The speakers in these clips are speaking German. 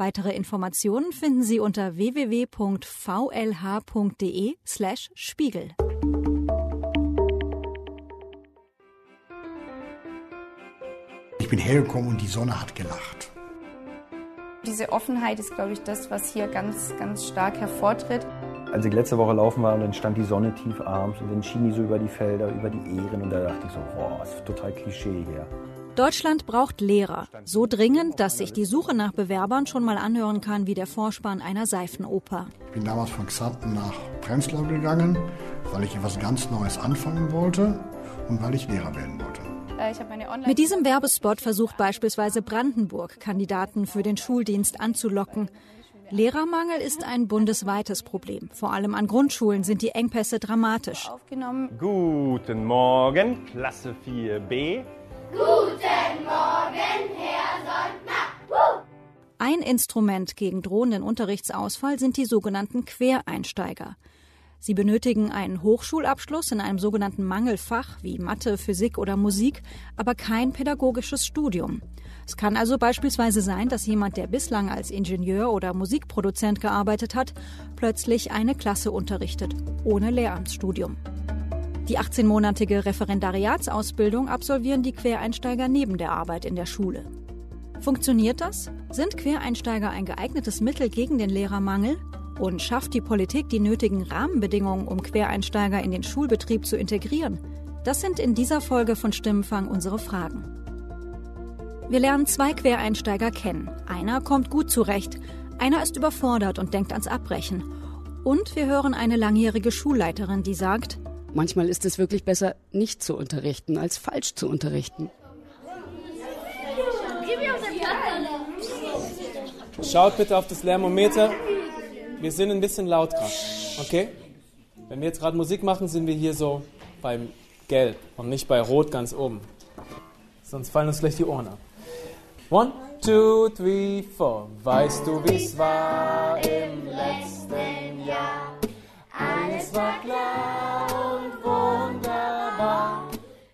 Weitere Informationen finden Sie unter www.vlh.de/spiegel. Ich bin hergekommen und die Sonne hat gelacht. Diese Offenheit ist, glaube ich, das, was hier ganz, ganz stark hervortritt. Als ich letzte Woche laufen war und dann stand die Sonne tief abends und dann schien die so über die Felder, über die Ähren und da dachte ich so, boah, ist total Klischee hier. Deutschland braucht Lehrer. So dringend, dass sich die Suche nach Bewerbern schon mal anhören kann wie der Vorspann einer Seifenoper. Ich bin damals von Xanten nach Prenzlau gegangen, weil ich etwas ganz Neues anfangen wollte und weil ich Lehrer werden wollte. Äh, Mit diesem Werbespot versucht beispielsweise Brandenburg, Kandidaten für den Schuldienst anzulocken. Lehrermangel ist ein bundesweites Problem. Vor allem an Grundschulen sind die Engpässe dramatisch. Guten Morgen, Klasse 4b. Ein Instrument gegen drohenden Unterrichtsausfall sind die sogenannten Quereinsteiger. Sie benötigen einen Hochschulabschluss in einem sogenannten Mangelfach wie Mathe, Physik oder Musik, aber kein pädagogisches Studium. Es kann also beispielsweise sein, dass jemand, der bislang als Ingenieur oder Musikproduzent gearbeitet hat, plötzlich eine Klasse unterrichtet, ohne Lehramtsstudium. Die 18-monatige Referendariatsausbildung absolvieren die Quereinsteiger neben der Arbeit in der Schule. Funktioniert das? Sind Quereinsteiger ein geeignetes Mittel gegen den Lehrermangel? Und schafft die Politik die nötigen Rahmenbedingungen, um Quereinsteiger in den Schulbetrieb zu integrieren? Das sind in dieser Folge von Stimmenfang unsere Fragen. Wir lernen zwei Quereinsteiger kennen. Einer kommt gut zurecht, einer ist überfordert und denkt ans Abbrechen. Und wir hören eine langjährige Schulleiterin, die sagt, Manchmal ist es wirklich besser, nicht zu unterrichten, als falsch zu unterrichten. Schaut bitte auf das Lärmometer. Wir sind ein bisschen laut gerade. Okay? Wenn wir jetzt gerade Musik machen, sind wir hier so beim Gelb und nicht bei Rot ganz oben. Sonst fallen uns gleich die Ohren ab. One, two, three, four. Weißt du, wie's war im letzten Jahr? Alles war klar.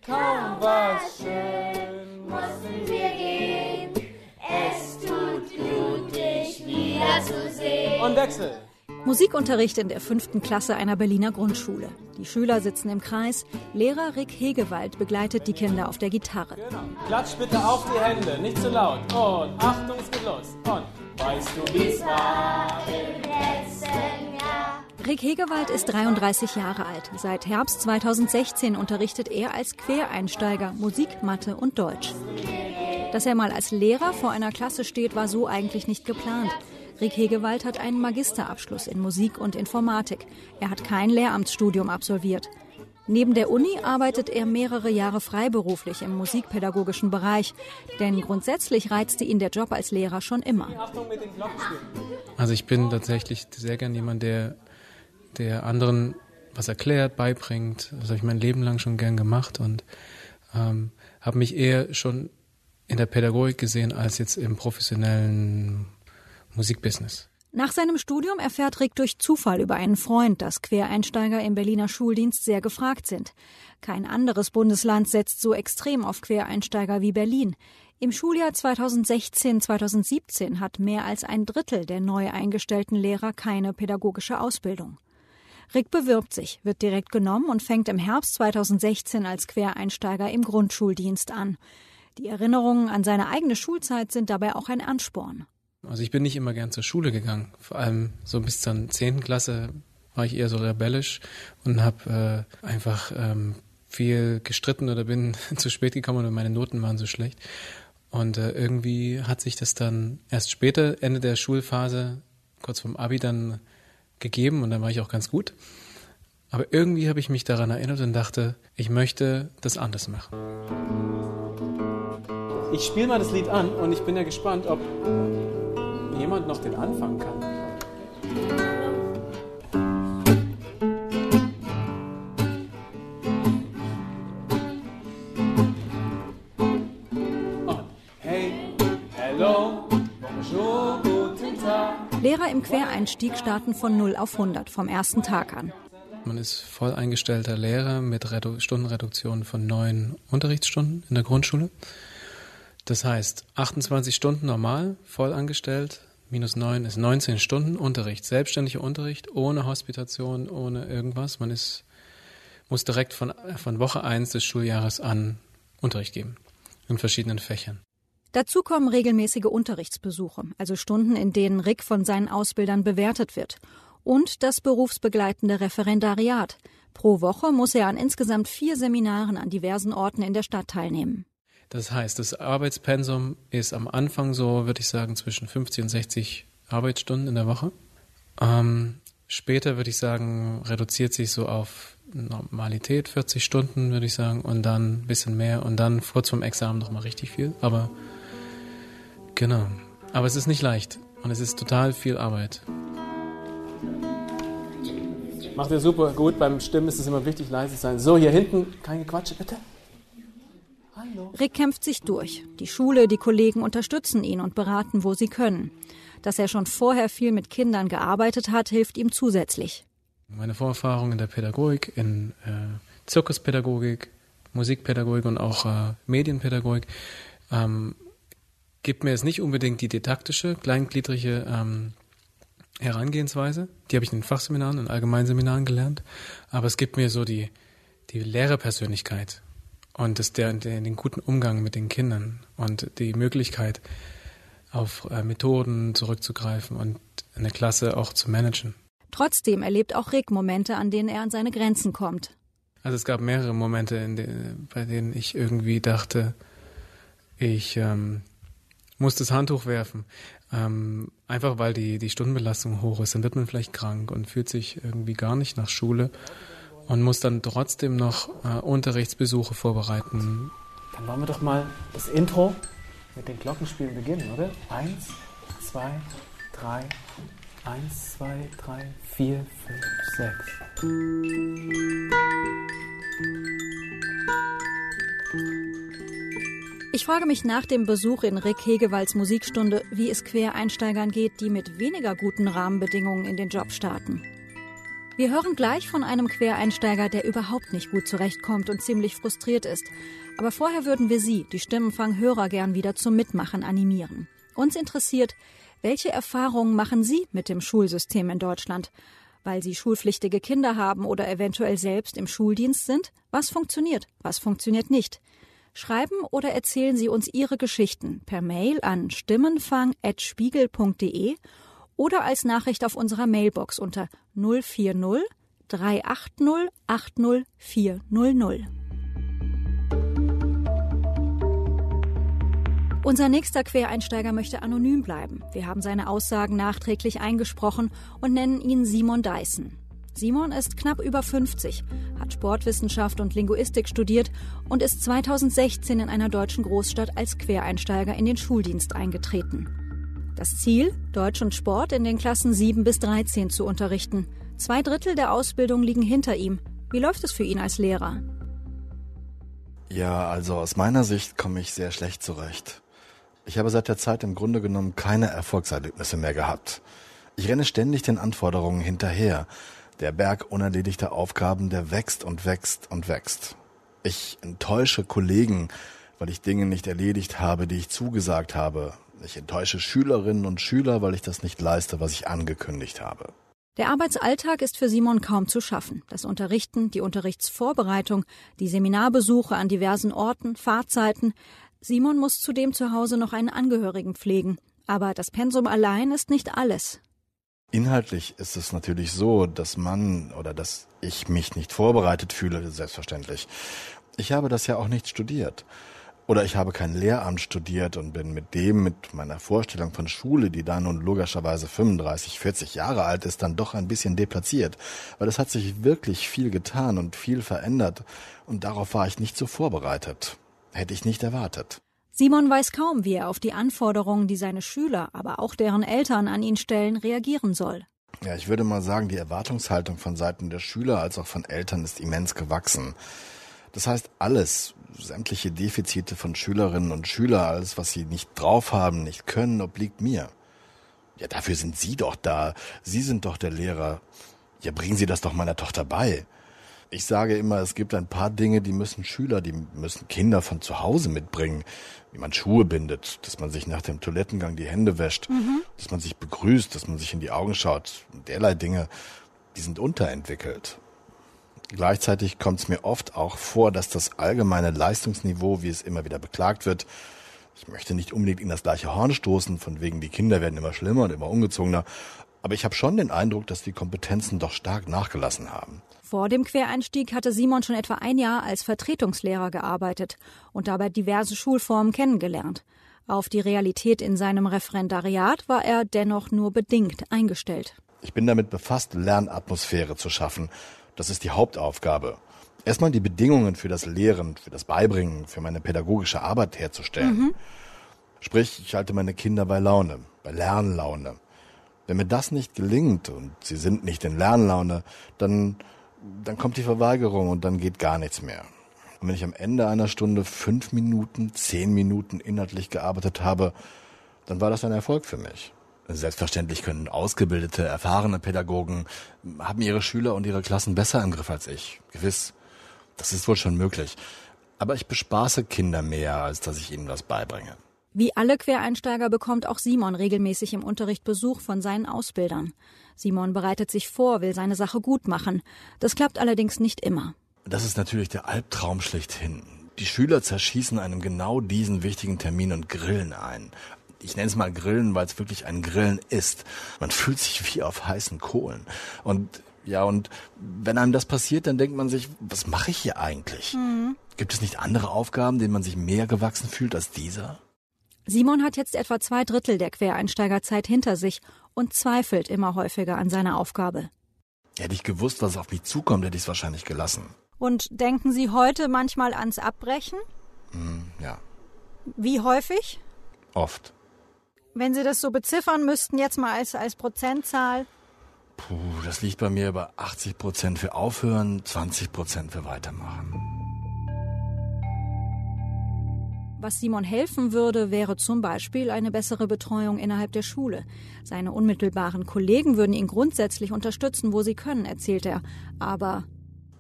Kaum war es schön, mussten wir gehen. Es tut gut, dich wiederzusehen. Und Wechsel. Musikunterricht in der fünften Klasse einer Berliner Grundschule. Die Schüler sitzen im Kreis. Lehrer Rick Hegewald begleitet die Kinder auf der Gitarre. Genau. Klatsch bitte auf die Hände, nicht zu laut. Und Achtung, es geht los. Und weißt du, wie's war im letzten? Rick Hegewald ist 33 Jahre alt. Seit Herbst 2016 unterrichtet er als Quereinsteiger Musik, Mathe und Deutsch. Dass er mal als Lehrer vor einer Klasse steht, war so eigentlich nicht geplant. Rick Hegewald hat einen Magisterabschluss in Musik und Informatik. Er hat kein Lehramtsstudium absolviert. Neben der Uni arbeitet er mehrere Jahre freiberuflich im musikpädagogischen Bereich, denn grundsätzlich reizte ihn der Job als Lehrer schon immer. Also ich bin tatsächlich sehr gern jemand, der, der anderen was erklärt, beibringt. Das habe ich mein Leben lang schon gern gemacht und ähm, habe mich eher schon in der Pädagogik gesehen als jetzt im professionellen Musikbusiness. Nach seinem Studium erfährt Rick durch Zufall über einen Freund, dass Quereinsteiger im Berliner Schuldienst sehr gefragt sind. Kein anderes Bundesland setzt so extrem auf Quereinsteiger wie Berlin. Im Schuljahr 2016-2017 hat mehr als ein Drittel der neu eingestellten Lehrer keine pädagogische Ausbildung. Rick bewirbt sich, wird direkt genommen und fängt im Herbst 2016 als Quereinsteiger im Grundschuldienst an. Die Erinnerungen an seine eigene Schulzeit sind dabei auch ein Ansporn. Also ich bin nicht immer gern zur Schule gegangen. Vor allem so bis zur 10. Klasse war ich eher so rebellisch und habe äh, einfach ähm, viel gestritten oder bin zu spät gekommen und meine Noten waren so schlecht. Und äh, irgendwie hat sich das dann erst später, Ende der Schulphase, kurz vorm Abi dann gegeben und dann war ich auch ganz gut. Aber irgendwie habe ich mich daran erinnert und dachte, ich möchte das anders machen. Ich spiele mal das Lied an und ich bin ja gespannt, ob jemand noch den Anfang kann. Lehrer im Quereinstieg starten von 0 auf 100 vom ersten Tag an. Man ist voll eingestellter Lehrer mit Redu Stundenreduktion von neun Unterrichtsstunden in der Grundschule. Das heißt, 28 Stunden normal, voll angestellt, minus neun ist 19 Stunden Unterricht, selbstständiger Unterricht, ohne Hospitation, ohne irgendwas. Man ist, muss direkt von, von Woche eins des Schuljahres an Unterricht geben, in verschiedenen Fächern. Dazu kommen regelmäßige Unterrichtsbesuche, also Stunden, in denen Rick von seinen Ausbildern bewertet wird. Und das berufsbegleitende Referendariat. Pro Woche muss er an insgesamt vier Seminaren an diversen Orten in der Stadt teilnehmen. Das heißt, das Arbeitspensum ist am Anfang so, würde ich sagen, zwischen 50 und 60 Arbeitsstunden in der Woche. Ähm, später würde ich sagen, reduziert sich so auf Normalität, 40 Stunden würde ich sagen, und dann ein bisschen mehr und dann kurz vorm Examen nochmal richtig viel. Aber genau. Aber es ist nicht leicht und es ist total viel Arbeit. Macht ihr super gut. Beim Stimmen ist es immer wichtig, leise zu sein. So, hier hinten, kein Gequatsche, bitte. Hallo. Rick kämpft sich durch. Die Schule, die Kollegen unterstützen ihn und beraten, wo sie können. Dass er schon vorher viel mit Kindern gearbeitet hat, hilft ihm zusätzlich. Meine Vorerfahrung in der Pädagogik, in äh, Zirkuspädagogik, Musikpädagogik und auch äh, Medienpädagogik ähm, gibt mir jetzt nicht unbedingt die didaktische, kleingliedrige ähm, Herangehensweise. Die habe ich in den Fachseminaren und Allgemeinseminaren gelernt. Aber es gibt mir so die, die Lehrerpersönlichkeit und das, der, der, den guten Umgang mit den Kindern und die Möglichkeit, auf äh, Methoden zurückzugreifen und eine Klasse auch zu managen. Trotzdem erlebt auch Rick Momente, an denen er an seine Grenzen kommt. Also es gab mehrere Momente, denen, bei denen ich irgendwie dachte, ich ähm, muss das Handtuch werfen. Ähm, einfach weil die, die Stundenbelastung hoch ist. Dann wird man vielleicht krank und fühlt sich irgendwie gar nicht nach Schule und muss dann trotzdem noch äh, Unterrichtsbesuche vorbereiten. Dann wollen wir doch mal das Intro mit den Glockenspielen beginnen, oder? Eins, zwei, drei, eins, zwei, drei, vier, fünf, sechs. Ich frage mich nach dem Besuch in Rick Hegewalds Musikstunde, wie es Quereinsteigern geht, die mit weniger guten Rahmenbedingungen in den Job starten. Wir hören gleich von einem Quereinsteiger, der überhaupt nicht gut zurechtkommt und ziemlich frustriert ist. Aber vorher würden wir Sie, die Stimmenfang-Hörer, gern wieder zum Mitmachen animieren. Uns interessiert, welche Erfahrungen machen Sie mit dem Schulsystem in Deutschland? Weil Sie schulpflichtige Kinder haben oder eventuell selbst im Schuldienst sind? Was funktioniert? Was funktioniert nicht? Schreiben oder erzählen Sie uns Ihre Geschichten per Mail an stimmenfang.spiegel.de oder als Nachricht auf unserer Mailbox unter 040 380 80 400. Unser nächster Quereinsteiger möchte anonym bleiben. Wir haben seine Aussagen nachträglich eingesprochen und nennen ihn Simon Dyson. Simon ist knapp über 50, hat Sportwissenschaft und Linguistik studiert und ist 2016 in einer deutschen Großstadt als Quereinsteiger in den Schuldienst eingetreten. Das Ziel, Deutsch und Sport in den Klassen 7 bis 13 zu unterrichten. Zwei Drittel der Ausbildung liegen hinter ihm. Wie läuft es für ihn als Lehrer? Ja, also aus meiner Sicht komme ich sehr schlecht zurecht. Ich habe seit der Zeit im Grunde genommen keine Erfolgserlebnisse mehr gehabt. Ich renne ständig den Anforderungen hinterher. Der Berg unerledigter Aufgaben, der wächst und wächst und wächst. Ich enttäusche Kollegen, weil ich Dinge nicht erledigt habe, die ich zugesagt habe. Ich enttäusche Schülerinnen und Schüler, weil ich das nicht leiste, was ich angekündigt habe. Der Arbeitsalltag ist für Simon kaum zu schaffen. Das Unterrichten, die Unterrichtsvorbereitung, die Seminarbesuche an diversen Orten, Fahrzeiten. Simon muss zudem zu Hause noch einen Angehörigen pflegen. Aber das Pensum allein ist nicht alles. Inhaltlich ist es natürlich so, dass man oder dass ich mich nicht vorbereitet fühle, selbstverständlich. Ich habe das ja auch nicht studiert. Oder ich habe kein Lehramt studiert und bin mit dem, mit meiner Vorstellung von Schule, die da nun logischerweise 35, 40 Jahre alt ist, dann doch ein bisschen deplatziert. Weil es hat sich wirklich viel getan und viel verändert und darauf war ich nicht so vorbereitet. Hätte ich nicht erwartet. Simon weiß kaum, wie er auf die Anforderungen, die seine Schüler, aber auch deren Eltern an ihn stellen, reagieren soll. Ja, ich würde mal sagen, die Erwartungshaltung von Seiten der Schüler als auch von Eltern ist immens gewachsen. Das heißt, alles, sämtliche Defizite von Schülerinnen und Schülern, alles, was sie nicht drauf haben, nicht können, obliegt mir. Ja, dafür sind Sie doch da. Sie sind doch der Lehrer. Ja, bringen Sie das doch meiner Tochter bei. Ich sage immer, es gibt ein paar Dinge, die müssen Schüler, die müssen Kinder von zu Hause mitbringen. Wie man Schuhe bindet, dass man sich nach dem Toilettengang die Hände wäscht, mhm. dass man sich begrüßt, dass man sich in die Augen schaut. Derlei Dinge, die sind unterentwickelt. Gleichzeitig kommt es mir oft auch vor, dass das allgemeine Leistungsniveau, wie es immer wieder beklagt wird, ich möchte nicht unbedingt in das gleiche Horn stoßen, von wegen die Kinder werden immer schlimmer und immer ungezogener, aber ich habe schon den Eindruck, dass die Kompetenzen doch stark nachgelassen haben. Vor dem Quereinstieg hatte Simon schon etwa ein Jahr als Vertretungslehrer gearbeitet und dabei diverse Schulformen kennengelernt. Auf die Realität in seinem Referendariat war er dennoch nur bedingt eingestellt. Ich bin damit befasst, Lernatmosphäre zu schaffen das ist die Hauptaufgabe. Erstmal die Bedingungen für das Lehren, für das Beibringen, für meine pädagogische Arbeit herzustellen. Mhm. Sprich, ich halte meine Kinder bei Laune, bei Lernlaune. Wenn mir das nicht gelingt und sie sind nicht in Lernlaune, dann, dann kommt die Verweigerung und dann geht gar nichts mehr. Und wenn ich am Ende einer Stunde fünf Minuten, zehn Minuten inhaltlich gearbeitet habe, dann war das ein Erfolg für mich. Selbstverständlich können ausgebildete, erfahrene Pädagogen haben ihre Schüler und ihre Klassen besser im Griff als ich. Gewiss. Das ist wohl schon möglich. Aber ich bespaße Kinder mehr, als dass ich ihnen was beibringe. Wie alle Quereinsteiger bekommt auch Simon regelmäßig im Unterricht Besuch von seinen Ausbildern. Simon bereitet sich vor, will seine Sache gut machen. Das klappt allerdings nicht immer. Das ist natürlich der Albtraum schlechthin. Die Schüler zerschießen einem genau diesen wichtigen Termin und grillen ein ich nenne es mal Grillen, weil es wirklich ein Grillen ist. Man fühlt sich wie auf heißen Kohlen. Und ja, und wenn einem das passiert, dann denkt man sich, was mache ich hier eigentlich? Mhm. Gibt es nicht andere Aufgaben, denen man sich mehr gewachsen fühlt als dieser? Simon hat jetzt etwa zwei Drittel der Quereinsteigerzeit hinter sich und zweifelt immer häufiger an seiner Aufgabe. Hätte ich gewusst, was auf mich zukommt, hätte ich es wahrscheinlich gelassen. Und denken Sie heute manchmal ans Abbrechen? Mm, ja. Wie häufig? Oft. Wenn Sie das so beziffern müssten, jetzt mal als, als Prozentzahl? Puh, das liegt bei mir über 80 Prozent für Aufhören, 20 Prozent für Weitermachen. Was Simon helfen würde, wäre zum Beispiel eine bessere Betreuung innerhalb der Schule. Seine unmittelbaren Kollegen würden ihn grundsätzlich unterstützen, wo sie können, erzählt er. Aber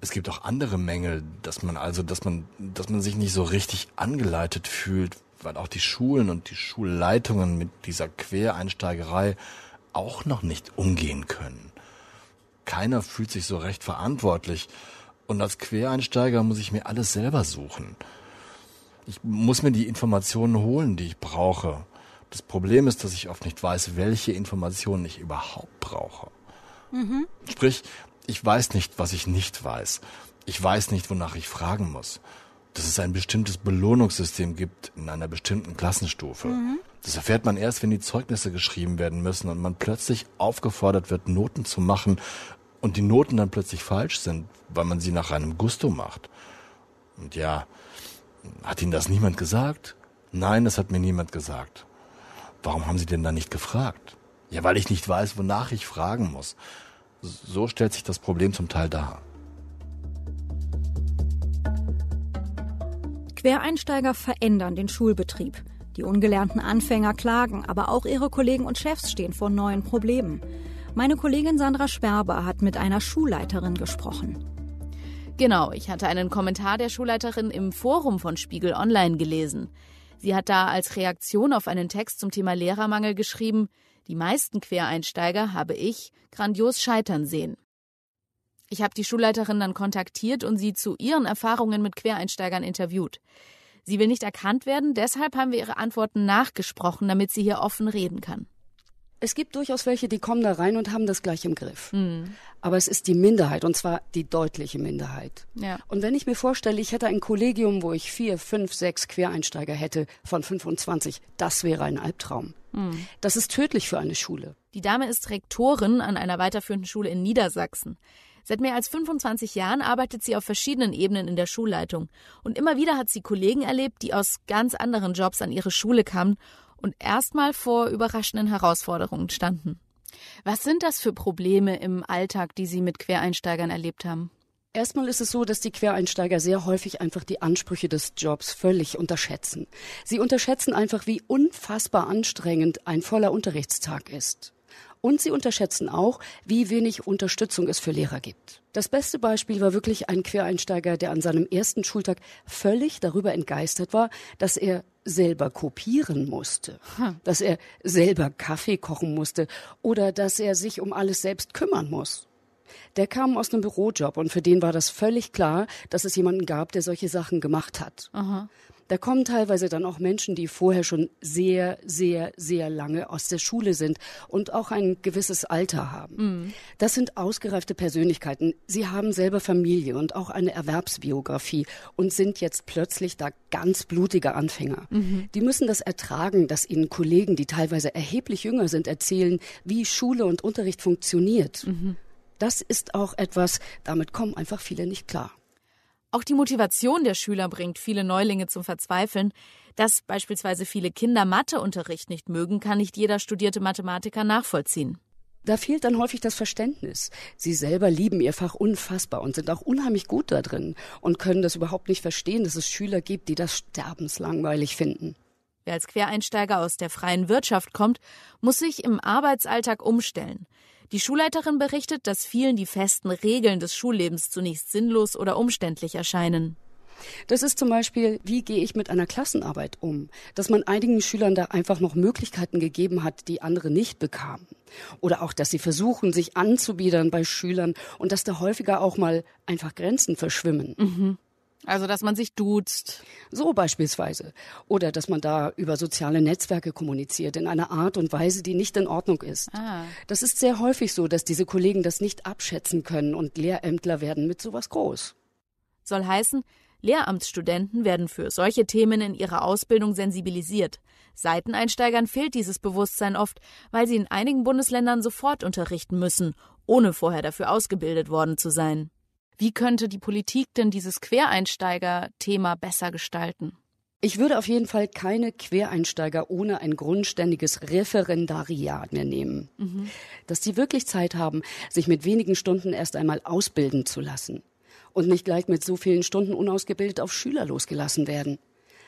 es gibt auch andere Mängel, dass man also, dass man, dass man sich nicht so richtig angeleitet fühlt, weil auch die Schulen und die Schulleitungen mit dieser Quereinsteigerei auch noch nicht umgehen können. Keiner fühlt sich so recht verantwortlich und als Quereinsteiger muss ich mir alles selber suchen. Ich muss mir die Informationen holen, die ich brauche. Das Problem ist, dass ich oft nicht weiß, welche Informationen ich überhaupt brauche. Mhm. Sprich, ich weiß nicht, was ich nicht weiß. Ich weiß nicht, wonach ich fragen muss dass es ein bestimmtes Belohnungssystem gibt in einer bestimmten Klassenstufe. Mhm. Das erfährt man erst, wenn die Zeugnisse geschrieben werden müssen und man plötzlich aufgefordert wird, Noten zu machen und die Noten dann plötzlich falsch sind, weil man sie nach einem Gusto macht. Und ja, hat Ihnen das niemand gesagt? Nein, das hat mir niemand gesagt. Warum haben Sie denn da nicht gefragt? Ja, weil ich nicht weiß, wonach ich fragen muss. So stellt sich das Problem zum Teil dar. Quereinsteiger verändern den Schulbetrieb. Die ungelernten Anfänger klagen, aber auch ihre Kollegen und Chefs stehen vor neuen Problemen. Meine Kollegin Sandra Sperber hat mit einer Schulleiterin gesprochen. Genau, ich hatte einen Kommentar der Schulleiterin im Forum von Spiegel Online gelesen. Sie hat da als Reaktion auf einen Text zum Thema Lehrermangel geschrieben, die meisten Quereinsteiger habe ich grandios scheitern sehen. Ich habe die Schulleiterin dann kontaktiert und sie zu ihren Erfahrungen mit Quereinsteigern interviewt. Sie will nicht erkannt werden, deshalb haben wir ihre Antworten nachgesprochen, damit sie hier offen reden kann. Es gibt durchaus welche, die kommen da rein und haben das gleich im Griff. Mhm. Aber es ist die Minderheit und zwar die deutliche Minderheit. Ja. Und wenn ich mir vorstelle, ich hätte ein Kollegium, wo ich vier, fünf, sechs Quereinsteiger hätte von 25, das wäre ein Albtraum. Mhm. Das ist tödlich für eine Schule. Die Dame ist Rektorin an einer weiterführenden Schule in Niedersachsen. Seit mehr als 25 Jahren arbeitet sie auf verschiedenen Ebenen in der Schulleitung. Und immer wieder hat sie Kollegen erlebt, die aus ganz anderen Jobs an ihre Schule kamen und erstmal vor überraschenden Herausforderungen standen. Was sind das für Probleme im Alltag, die Sie mit Quereinsteigern erlebt haben? Erstmal ist es so, dass die Quereinsteiger sehr häufig einfach die Ansprüche des Jobs völlig unterschätzen. Sie unterschätzen einfach, wie unfassbar anstrengend ein voller Unterrichtstag ist. Und sie unterschätzen auch, wie wenig Unterstützung es für Lehrer gibt. Das beste Beispiel war wirklich ein Quereinsteiger, der an seinem ersten Schultag völlig darüber entgeistert war, dass er selber kopieren musste, hm. dass er selber Kaffee kochen musste oder dass er sich um alles selbst kümmern muss. Der kam aus einem Bürojob und für den war das völlig klar, dass es jemanden gab, der solche Sachen gemacht hat. Aha. Da kommen teilweise dann auch Menschen, die vorher schon sehr, sehr, sehr lange aus der Schule sind und auch ein gewisses Alter haben. Mhm. Das sind ausgereifte Persönlichkeiten. Sie haben selber Familie und auch eine Erwerbsbiografie und sind jetzt plötzlich da ganz blutige Anfänger. Mhm. Die müssen das ertragen, dass ihnen Kollegen, die teilweise erheblich jünger sind, erzählen, wie Schule und Unterricht funktioniert. Mhm. Das ist auch etwas, damit kommen einfach viele nicht klar. Auch die Motivation der Schüler bringt viele Neulinge zum Verzweifeln. Dass beispielsweise viele Kinder Matheunterricht nicht mögen, kann nicht jeder studierte Mathematiker nachvollziehen. Da fehlt dann häufig das Verständnis. Sie selber lieben ihr Fach unfassbar und sind auch unheimlich gut da drin und können das überhaupt nicht verstehen, dass es Schüler gibt, die das sterbenslangweilig finden. Wer als Quereinsteiger aus der freien Wirtschaft kommt, muss sich im Arbeitsalltag umstellen. Die Schulleiterin berichtet, dass vielen die festen Regeln des Schullebens zunächst sinnlos oder umständlich erscheinen. Das ist zum Beispiel, wie gehe ich mit einer Klassenarbeit um? Dass man einigen Schülern da einfach noch Möglichkeiten gegeben hat, die andere nicht bekamen. Oder auch, dass sie versuchen, sich anzubiedern bei Schülern und dass da häufiger auch mal einfach Grenzen verschwimmen. Mhm. Also, dass man sich duzt. So beispielsweise. Oder dass man da über soziale Netzwerke kommuniziert in einer Art und Weise, die nicht in Ordnung ist. Ah. Das ist sehr häufig so, dass diese Kollegen das nicht abschätzen können und Lehrämtler werden mit sowas groß. Soll heißen, Lehramtsstudenten werden für solche Themen in ihrer Ausbildung sensibilisiert. Seiteneinsteigern fehlt dieses Bewusstsein oft, weil sie in einigen Bundesländern sofort unterrichten müssen, ohne vorher dafür ausgebildet worden zu sein. Wie könnte die Politik denn dieses Quereinsteiger-Thema besser gestalten? Ich würde auf jeden Fall keine Quereinsteiger ohne ein grundständiges Referendariat mehr nehmen. Mhm. Dass die wirklich Zeit haben, sich mit wenigen Stunden erst einmal ausbilden zu lassen und nicht gleich mit so vielen Stunden unausgebildet auf Schüler losgelassen werden.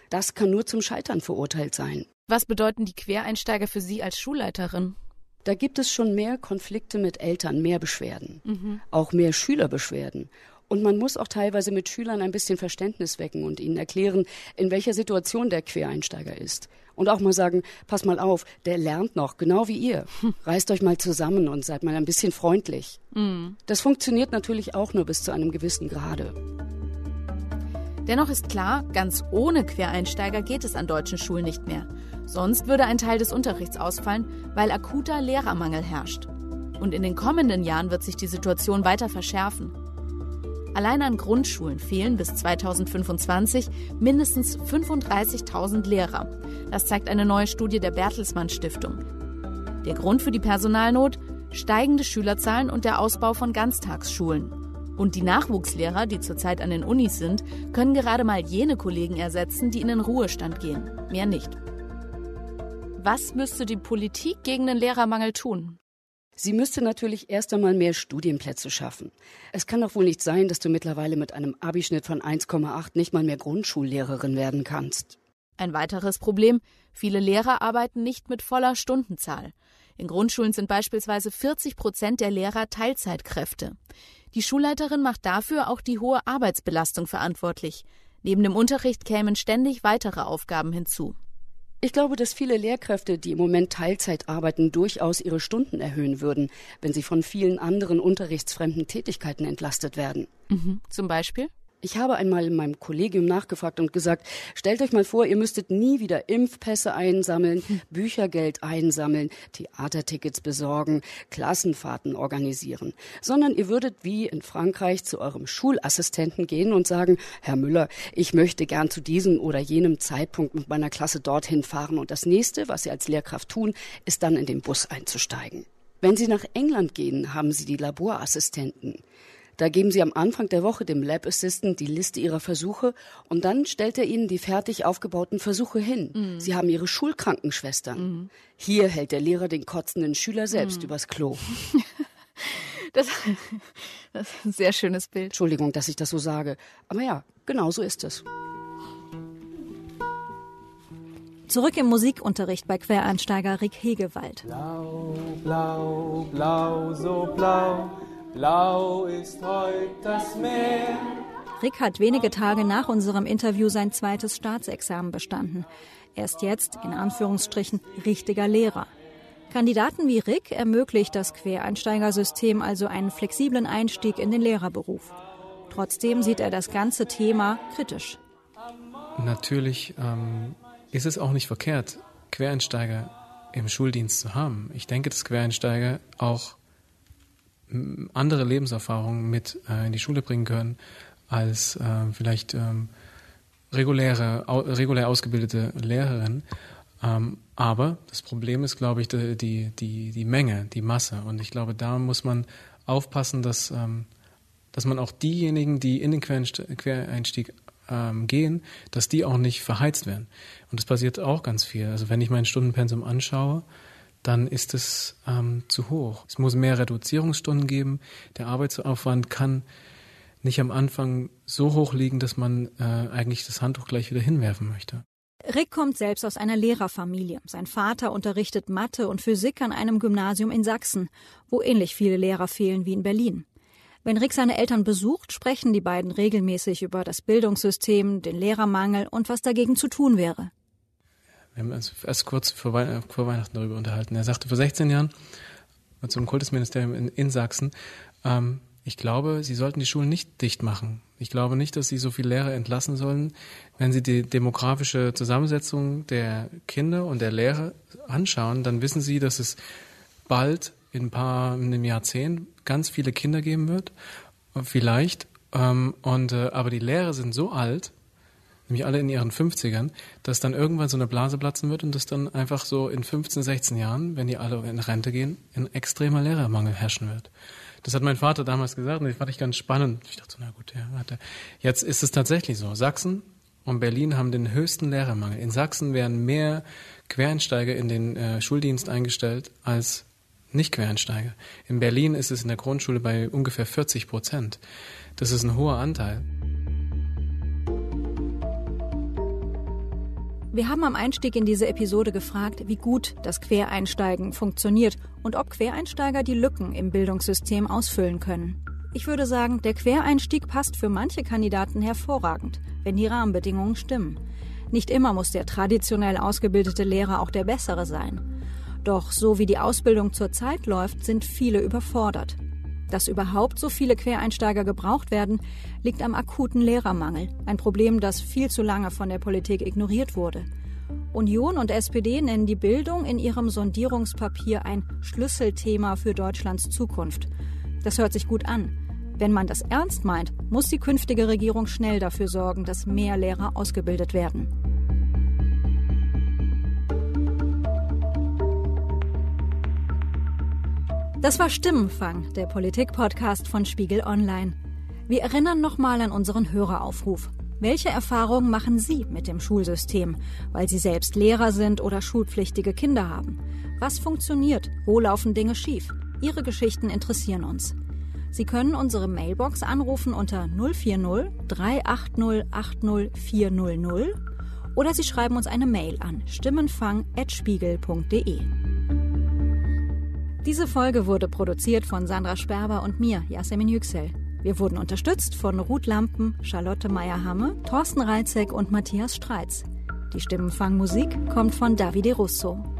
Das kann nur zum Scheitern verurteilt sein. Was bedeuten die Quereinsteiger für Sie als Schulleiterin? Da gibt es schon mehr Konflikte mit Eltern, mehr Beschwerden, mhm. auch mehr Schülerbeschwerden. Und man muss auch teilweise mit Schülern ein bisschen Verständnis wecken und ihnen erklären, in welcher Situation der Quereinsteiger ist. Und auch mal sagen, pass mal auf, der lernt noch, genau wie ihr. Reißt euch mal zusammen und seid mal ein bisschen freundlich. Mhm. Das funktioniert natürlich auch nur bis zu einem gewissen Grade. Dennoch ist klar, ganz ohne Quereinsteiger geht es an deutschen Schulen nicht mehr. Sonst würde ein Teil des Unterrichts ausfallen, weil akuter Lehrermangel herrscht. Und in den kommenden Jahren wird sich die Situation weiter verschärfen. Allein an Grundschulen fehlen bis 2025 mindestens 35.000 Lehrer. Das zeigt eine neue Studie der Bertelsmann Stiftung. Der Grund für die Personalnot? Steigende Schülerzahlen und der Ausbau von Ganztagsschulen. Und die Nachwuchslehrer, die zurzeit an den Unis sind, können gerade mal jene Kollegen ersetzen, die in den Ruhestand gehen. Mehr nicht. Was müsste die Politik gegen den Lehrermangel tun? Sie müsste natürlich erst einmal mehr Studienplätze schaffen. Es kann doch wohl nicht sein, dass du mittlerweile mit einem Abischnitt von 1,8 nicht mal mehr Grundschullehrerin werden kannst. Ein weiteres Problem, viele Lehrer arbeiten nicht mit voller Stundenzahl. In Grundschulen sind beispielsweise 40 Prozent der Lehrer Teilzeitkräfte. Die Schulleiterin macht dafür auch die hohe Arbeitsbelastung verantwortlich. Neben dem Unterricht kämen ständig weitere Aufgaben hinzu. Ich glaube, dass viele Lehrkräfte, die im Moment Teilzeit arbeiten, durchaus ihre Stunden erhöhen würden, wenn sie von vielen anderen unterrichtsfremden Tätigkeiten entlastet werden. Mhm. Zum Beispiel? Ich habe einmal in meinem Kollegium nachgefragt und gesagt, stellt euch mal vor, ihr müsstet nie wieder Impfpässe einsammeln. Büchergeld einsammeln, Theatertickets besorgen, Klassenfahrten organisieren, sondern ihr würdet wie in Frankreich zu eurem Schulassistenten gehen und sagen, Herr Müller, ich möchte gern zu diesem oder jenem Zeitpunkt mit meiner Klasse dorthin fahren und das nächste, was Sie als Lehrkraft tun, ist dann in den Bus einzusteigen. Wenn Sie nach England gehen, haben Sie die Laborassistenten. Da geben sie am Anfang der Woche dem Lab Assistant die Liste ihrer Versuche und dann stellt er ihnen die fertig aufgebauten Versuche hin. Mhm. Sie haben ihre Schulkrankenschwestern. Mhm. Hier hält der Lehrer den kotzenden Schüler selbst mhm. übers Klo. Das, das, ist ein sehr schönes Bild. Entschuldigung, dass ich das so sage. Aber ja, genau so ist es. Zurück im Musikunterricht bei Quereinsteiger Rick Hegewald. Blau, blau, blau, so blau, blau ist heute das Meer. Rick hat wenige Tage nach unserem Interview sein zweites Staatsexamen bestanden. Er ist jetzt, in Anführungsstrichen, richtiger Lehrer. Kandidaten wie Rick ermöglicht das Quereinsteigersystem also einen flexiblen Einstieg in den Lehrerberuf. Trotzdem sieht er das ganze Thema kritisch. Natürlich ähm, ist es auch nicht verkehrt, Quereinsteiger im Schuldienst zu haben. Ich denke, dass Quereinsteiger auch andere Lebenserfahrungen mit äh, in die Schule bringen können als äh, vielleicht ähm, reguläre, au, regulär ausgebildete Lehrerin. Ähm, aber das Problem ist, glaube ich, die, die, die Menge, die Masse. Und ich glaube, da muss man aufpassen, dass, ähm, dass man auch diejenigen, die in den Quereinstieg ähm, gehen, dass die auch nicht verheizt werden. Und das passiert auch ganz viel. Also wenn ich mein Stundenpensum anschaue, dann ist es ähm, zu hoch. Es muss mehr Reduzierungsstunden geben. Der Arbeitsaufwand kann nicht am Anfang so hoch liegen, dass man äh, eigentlich das Handtuch gleich wieder hinwerfen möchte. Rick kommt selbst aus einer Lehrerfamilie. Sein Vater unterrichtet Mathe und Physik an einem Gymnasium in Sachsen, wo ähnlich viele Lehrer fehlen wie in Berlin. Wenn Rick seine Eltern besucht, sprechen die beiden regelmäßig über das Bildungssystem, den Lehrermangel und was dagegen zu tun wäre. Wir haben uns erst kurz vor, Wei vor Weihnachten darüber unterhalten. Er sagte vor 16 Jahren zum Kultusministerium in, in Sachsen, ähm, ich glaube, Sie sollten die Schulen nicht dicht machen. Ich glaube nicht, dass Sie so viele Lehrer entlassen sollen. Wenn Sie die demografische Zusammensetzung der Kinder und der Lehrer anschauen, dann wissen Sie, dass es bald in ein paar, in einem Jahrzehnt ganz viele Kinder geben wird, vielleicht. Ähm, und, äh, aber die Lehrer sind so alt, nämlich alle in ihren 50ern, dass dann irgendwann so eine Blase platzen wird und dass dann einfach so in 15, 16 Jahren, wenn die alle in Rente gehen, ein extremer Lehrermangel herrschen wird. Das hat mein Vater damals gesagt und das fand ich ganz spannend. Ich dachte so, na gut, ja, warte. Jetzt ist es tatsächlich so. Sachsen und Berlin haben den höchsten Lehrermangel. In Sachsen werden mehr Quereinsteiger in den äh, Schuldienst eingestellt als nicht-Quereinsteiger. In Berlin ist es in der Grundschule bei ungefähr 40 Prozent. Das ist ein hoher Anteil. Wir haben am Einstieg in diese Episode gefragt, wie gut das Quereinsteigen funktioniert und ob Quereinsteiger die Lücken im Bildungssystem ausfüllen können. Ich würde sagen, der Quereinstieg passt für manche Kandidaten hervorragend, wenn die Rahmenbedingungen stimmen. Nicht immer muss der traditionell ausgebildete Lehrer auch der bessere sein. Doch so wie die Ausbildung zurzeit läuft, sind viele überfordert. Dass überhaupt so viele Quereinsteiger gebraucht werden, liegt am akuten Lehrermangel, ein Problem, das viel zu lange von der Politik ignoriert wurde. Union und SPD nennen die Bildung in ihrem Sondierungspapier ein Schlüsselthema für Deutschlands Zukunft. Das hört sich gut an. Wenn man das ernst meint, muss die künftige Regierung schnell dafür sorgen, dass mehr Lehrer ausgebildet werden. Das war Stimmenfang, der Politik-Podcast von Spiegel Online. Wir erinnern nochmal an unseren Höreraufruf. Welche Erfahrungen machen Sie mit dem Schulsystem, weil Sie selbst Lehrer sind oder schulpflichtige Kinder haben? Was funktioniert? Wo laufen Dinge schief? Ihre Geschichten interessieren uns. Sie können unsere Mailbox anrufen unter 040 380 80 400 oder Sie schreiben uns eine Mail an stimmenfang.spiegel.de. Diese Folge wurde produziert von Sandra Sperber und mir, Yasemin Yüksel. Wir wurden unterstützt von Ruth Lampen, Charlotte Meyer-Hamme, Thorsten Reitzek und Matthias Streitz. Die Stimmenfangmusik kommt von Davide Russo.